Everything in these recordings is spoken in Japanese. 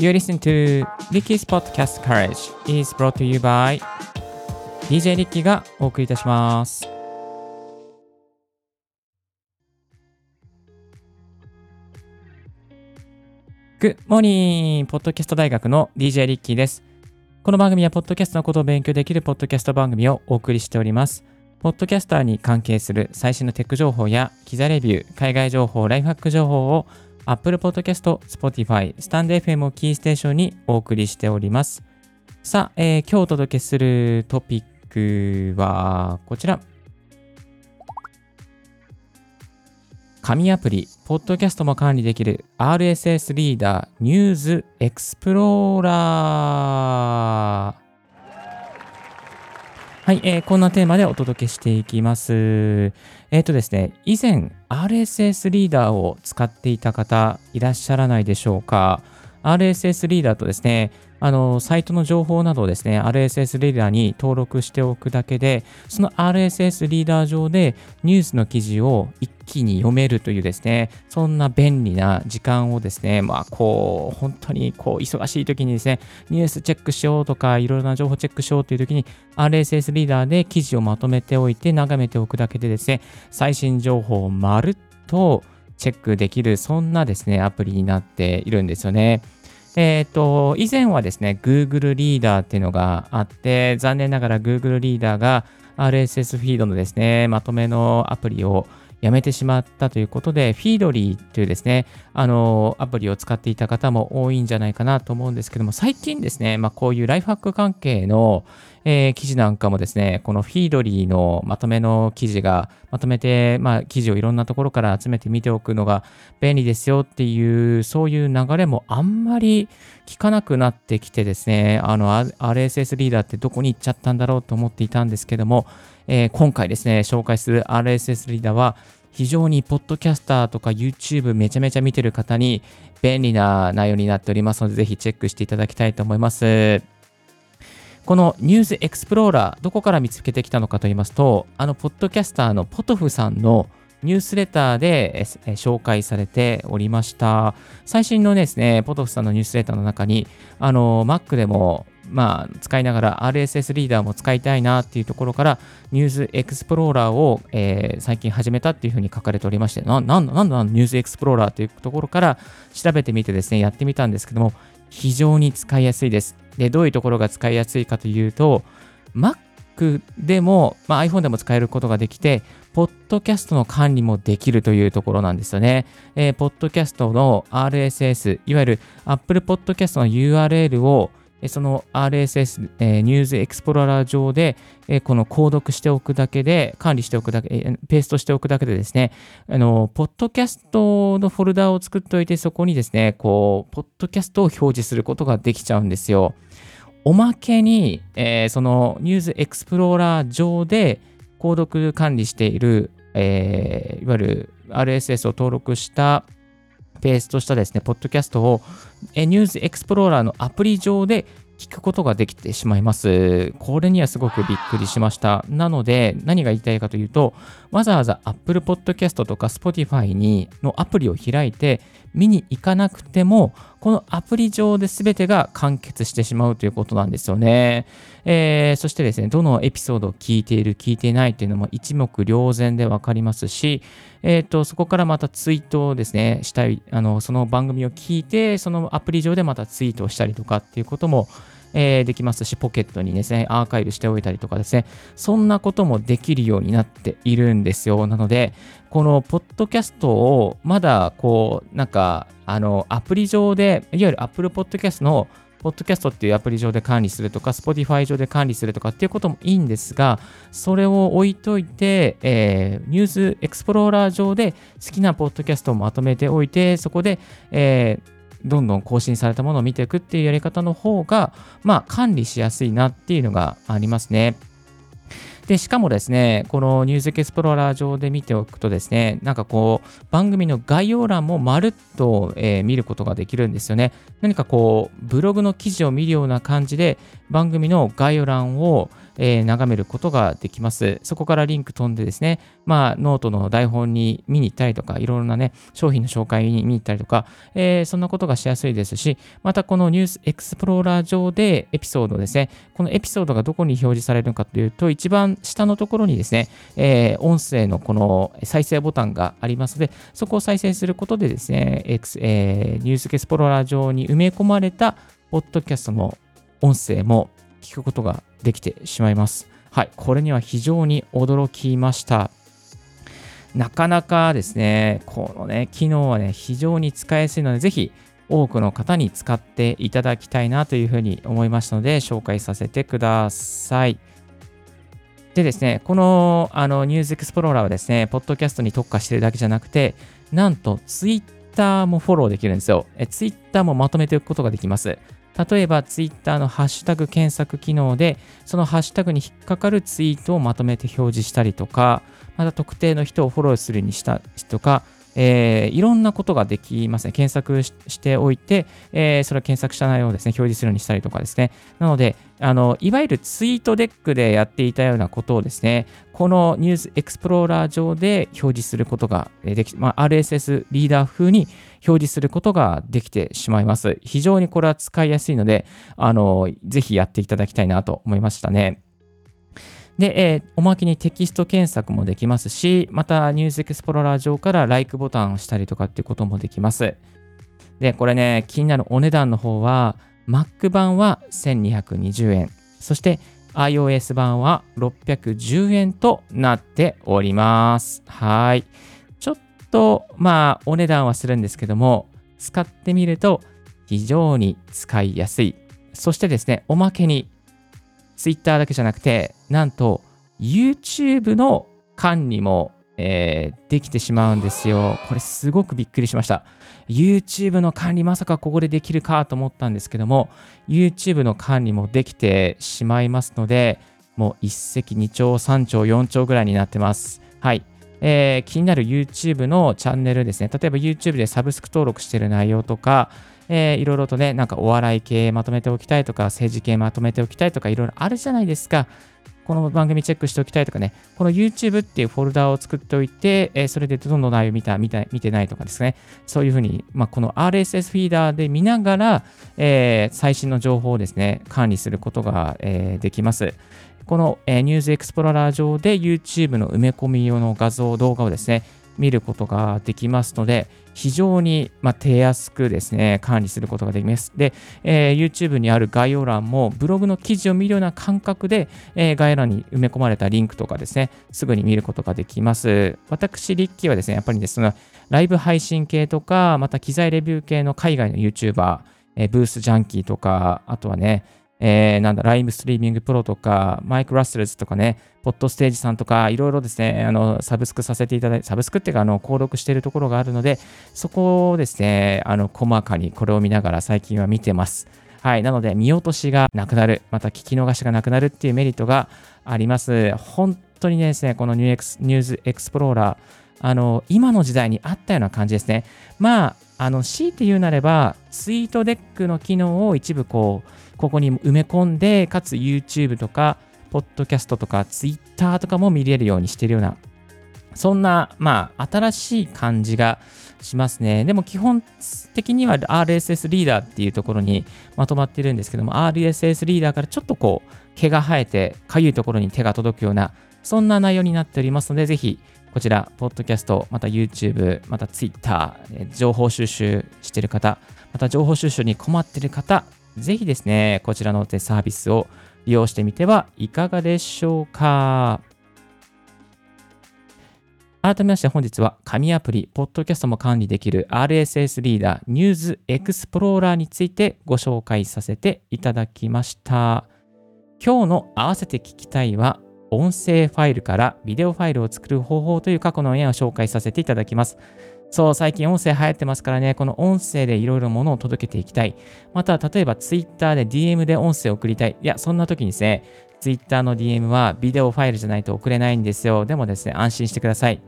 You listen to Ricky's Podcast Courage is brought to you by DJ リッキーがお送りいたします。Good morning! ポッドキャスト大学の DJ リッキーです。この番組は、ポッドキャストのことを勉強できるポッドキャスト番組をお送りしております。ポッドキャスターに関係する最新のテック情報や、機材レビュー、海外情報、ライフハック情報を Apple Podcast、Spotify、スタンド FM をキーステーションにお送りしております。さあ、えー今日お届けするトピックはこちら。紙アプリ、ポッドキャストも管理できる RSS リーダー、ニューズエクスプローラー。はい、えーこんなテーマでお届けしていきます。えっ、とですね、以前 RSS リーダーを使っていた方いらっしゃらないでしょうか RSS リーダーとですね、あの、サイトの情報などをですね、RSS リーダーに登録しておくだけで、その RSS リーダー上でニュースの記事を一気に読めるというですね、そんな便利な時間をですね、まあ、こう、本当にこう、忙しい時にですね、ニュースチェックしようとか、いろいろな情報チェックしようという時に、RSS リーダーで記事をまとめておいて、眺めておくだけでですね、最新情報をまるっとチェックできる、そんなですね、アプリになっているんですよね。えっ、と、以前はですね、Google リーダーっていうのがあって、残念ながら Google リーダーが RSS フィードのですね、まとめのアプリをやめてしまったということで、フィードリーというですね、あの、アプリを使っていた方も多いんじゃないかなと思うんですけども、最近ですね、まあ、こういうライフハック関係の、えー記事なんかもですね、このフィードリーのまとめの記事が、まとめて、まあ、記事をいろんなところから集めて見ておくのが便利ですよっていう、そういう流れもあんまり聞かなくなってきてですね、あの、RSS リーダーってどこに行っちゃったんだろうと思っていたんですけども、えー今回ですね、紹介する RSS リーダーは、非常にポッドキャスターとか YouTube めちゃめちゃ見てる方に便利な内容になっておりますので、ぜひチェックしていただきたいと思います。このニュースエクスプローラー、どこから見つけてきたのかと言いますと、あの、ポッドキャスターのポトフさんのニュースレターで紹介されておりました。最新のですね、ポトフさんのニュースレターの中に、あの、Mac でも、まあ、使いながら RSS リーダーも使いたいなっていうところから、ニュースエクスプローラーを、えー最近始めたっていうふうに書かれておりまして、ななんだなんだニュースエクスプローラーというところから調べてみてですね、やってみたんですけども、非常に使いやすいです。で、どういうところが使いやすいかというと、Mac でも、まあ、iPhone でも使えることができて、ポッドキャストの管理もできるというところなんですよね。えーポッドキャストの RSS、いわゆる Apple Podcast の URL を、その RSS、えーニュースエクスプローラー上で、えーこの購読しておくだけで、管理しておくだけ、えーペーストしておくだけでですね、あの、ポッドキャストのフォルダを作っておいて、そこにですね、こう、ポッドキャストを表示することができちゃうんですよ。おまけに、えーそのニュースエクスプローラー上で購読管理している、えーいわゆる RSS を登録したペーストしたですね、ポッドキャストを、ニュースエクスプローラーのアプリ上で聞くことができてしまいます。これにはすごくびっくりしました。なので、何が言いたいかというと、わざわざ Apple Podcast とか Spotify にのアプリを開いて見に行かなくても、このアプリ上で全てが完結してしまうということなんですよね。えーそしてですね、どのエピソードを聞いている、聞いていないというのも一目瞭然でわかりますし、えーと、そこからまたツイートをですね、したい、あの、その番組を聞いて、そのアプリ上でまたツイートをしたりとかっていうことも、えーできますし、ポケットにですね、アーカイブしておいたりとかですね、そんなこともできるようになっているんですよ。なので、このポッドキャストをまだこう、なんか、あの、アプリ上で、いわゆる Apple Podcast のポッドキャストっていうアプリ上で管理するとか、Spotify 上で管理するとかっていうこともいいんですが、それを置いといて、えーニュースエクスプローラー上で好きなポッドキャストをまとめておいて、そこで、えーどんどん更新されたものを見ていくっていうやり方の方が、まあ、管理しやすいなっていうのがありますね。で、しかもですね、この News Explorer 上で見ておくとですね、なんかこう、番組の概要欄もまるっと、えー見ることができるんですよね。何かこう、ブログの記事を見るような感じで、番組の概要欄を、えー、眺めることができます。そこからリンク飛んでですね、まあ、ノートの台本に見に行ったりとか、いろいろなね、商品の紹介に見に行ったりとか、えー、そんなことがしやすいですし、またこの News Explorer 上でエピソードですね、このエピソードがどこに表示されるかというと、一番下のところにですね、えー、音声のこの再生ボタンがありますので、そこを再生することでですね、えー、ニュースエクスプローラー上に埋め込まれたポッドキャストの音声も聞くことができてしまいます。はい、これには非常に驚きました。なかなかですね、このね、機能はね、非常に使いやすいので、ぜひ多くの方に使っていただきたいなというふうに思いましたので、紹介させてください。でですね、このあのニュースエクスプローラーはですね、ポッドキャストに特化してるだけじゃなくて、なんとツイッターもフォローできるんですよ。えツイッターもまとめておくことができます。例えば、ツイッターのハッシュタグ検索機能で、そのハッシュタグに引っかかるツイートをまとめて表示したりとか、また特定の人をフォローするにしたりとか、えー、いろんなことができますね。検索しておいて、えー、それを検索した内容をですね、表示するようにしたりとかですね。なので、あの、いわゆるツイートデックでやっていたようなことをですね、このニュースエクスプローラー上で表示することができ、まあ、RSS リーダー風に表示することができてしまいます。非常にこれは使いやすいので、あの、ぜひやっていただきたいなと思いましたね。で、えー、おまけにテキスト検索もできますし、またニュースエクスプローラー上から Like ボタンを押したりとかっていうこともできます。で、これね、気になるお値段の方は、Mac 版は1220円、そして iOS 版は610円となっております。はい。と、まあ、お値段はするんですけども、使ってみると非常に使いやすい。そしてですね、おまけに Twitter だけじゃなくて、なんと YouTube の管理も、えー、できてしまうんですよ。これすごくびっくりしました。YouTube の管理まさかここでできるかと思ったんですけども、YouTube の管理もできてしまいますので、もう一石二鳥、三鳥、四鳥ぐらいになってます。はい。えー、気になる YouTube のチャンネルですね。例えば YouTube でサブスク登録している内容とか、えー、いろいろとね、なんかお笑い系まとめておきたいとか、政治系まとめておきたいとか、いろいろあるじゃないですか。この番組チェックしておきたいとかね、この YouTube っていうフォルダを作っておいて、えー、それでどの内容見た、見た、見てないとかですね、そういうふうに、まあ、この RSS フィーダーで見ながら、えー、最新の情報をですね、管理することが、えー、できます。この、えー、ニュースエクスプローラー上で YouTube の埋め込み用の画像、動画をですね、見ることができますので、非常に、まあ、手安くですね、管理することができます。で、えー、YouTube にある概要欄もブログの記事を見るような感覚で、えー、概要欄に埋め込まれたリンクとかですね、すぐに見ることができます。私、リッキーはですね、やっぱりですね、ライブ配信系とか、また機材レビュー系の海外の YouTuber、えー、 Booth Junkie とか、あとはね、えー、なんだ、 Live Streaming Pro とか、マイク・ラッセルズとかね、ポッドステージさんとか、いろいろですね、あの、サブスクさせていただいて、サブスクっていうか、あの、登録しているところがあるので、そこをですね、あの、細かにこれを見ながら最近は見てます。はい。なので、見落としがなくなる、また聞き逃しがなくなるっていうメリットがあります。本当にねですね、このニューエクス News Explorer、あの、今の時代にあったような感じですね。まあ、あの、強いて言うなれば、ツイートデックの機能を一部こう、ここに埋め込んで、かつ YouTube とか、ポッドキャストとか Twitter とかも見れるようにしてるような、そんな、まあ、新しい感じがしますね。でも基本的には RSS リーダーっていうところにまとまってるんですけども、RSS リーダーからちょっとこう、毛が生えて、かゆいところに手が届くような、そんな内容になっておりますので、ぜひ、こちら、ポッドキャスト、また YouTube、また Twitter、情報収集してる方、また情報収集に困ってる方、ぜひですね、こちらのサービスを利用してみてはいかがでしょうか。改めまして本日は紙アプリ、ポッドキャストも管理できる RSS リーダー、ニューズエクスプローラーについてご紹介させていただきました。今日の合わせて聞きたいは、音声ファイルからビデオファイルを作る方法という過去の絵を紹介させていただきます。そう、最近音声流行ってますからね、この音声でいろいろものを届けていきたい。また、例えば Twitter で DM で音声を送りたい。いや、そんな時にですね、Twitter の DM はビデオファイルじゃないと送れないんですよ。でもですね、安心してください。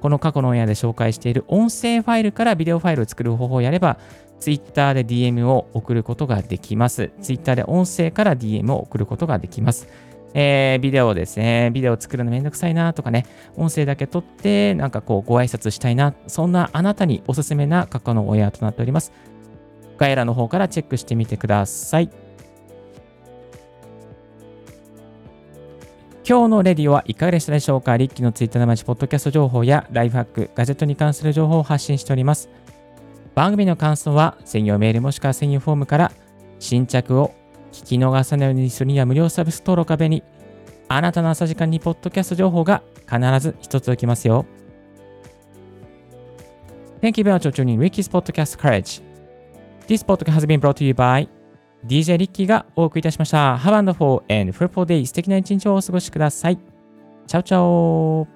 この過去のオンエアで紹介している音声ファイルからビデオファイルを作る方法をやれば、Twitter で DM を送ることができます。Twitter で音声から DM を送ることができます。えー、ビデオですね、ビデオ作るのめんどくさいなとかね、音声だけ撮って、なんかこう、ご挨拶したいな、そんなあなたにおすすめな過去の親となっております。概要欄の方からチェックしてみてください。今日のレディオはいかがでしたでしょうか？リッキーのツイッターの街ポッドキャスト情報やライフハック、ガジェットに関する情報を発信しております。番組の感想は専用メールもしくは専用フォームから新着を聞き逃さないようにするには無料サービス登録壁にあなたの朝時間にポッドキャスト情報が必ず一つ起きますよ。Thank you very much for tuning Ricky's Podcast Courage. This podcast has been brought to you by DJ リッキーがお送りいたしました。Have a wonderful and fruitful day. 素敵な一日をお過ごしください。チャオチャオ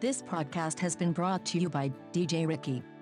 This podcast has been brought to you by DJ Ricky.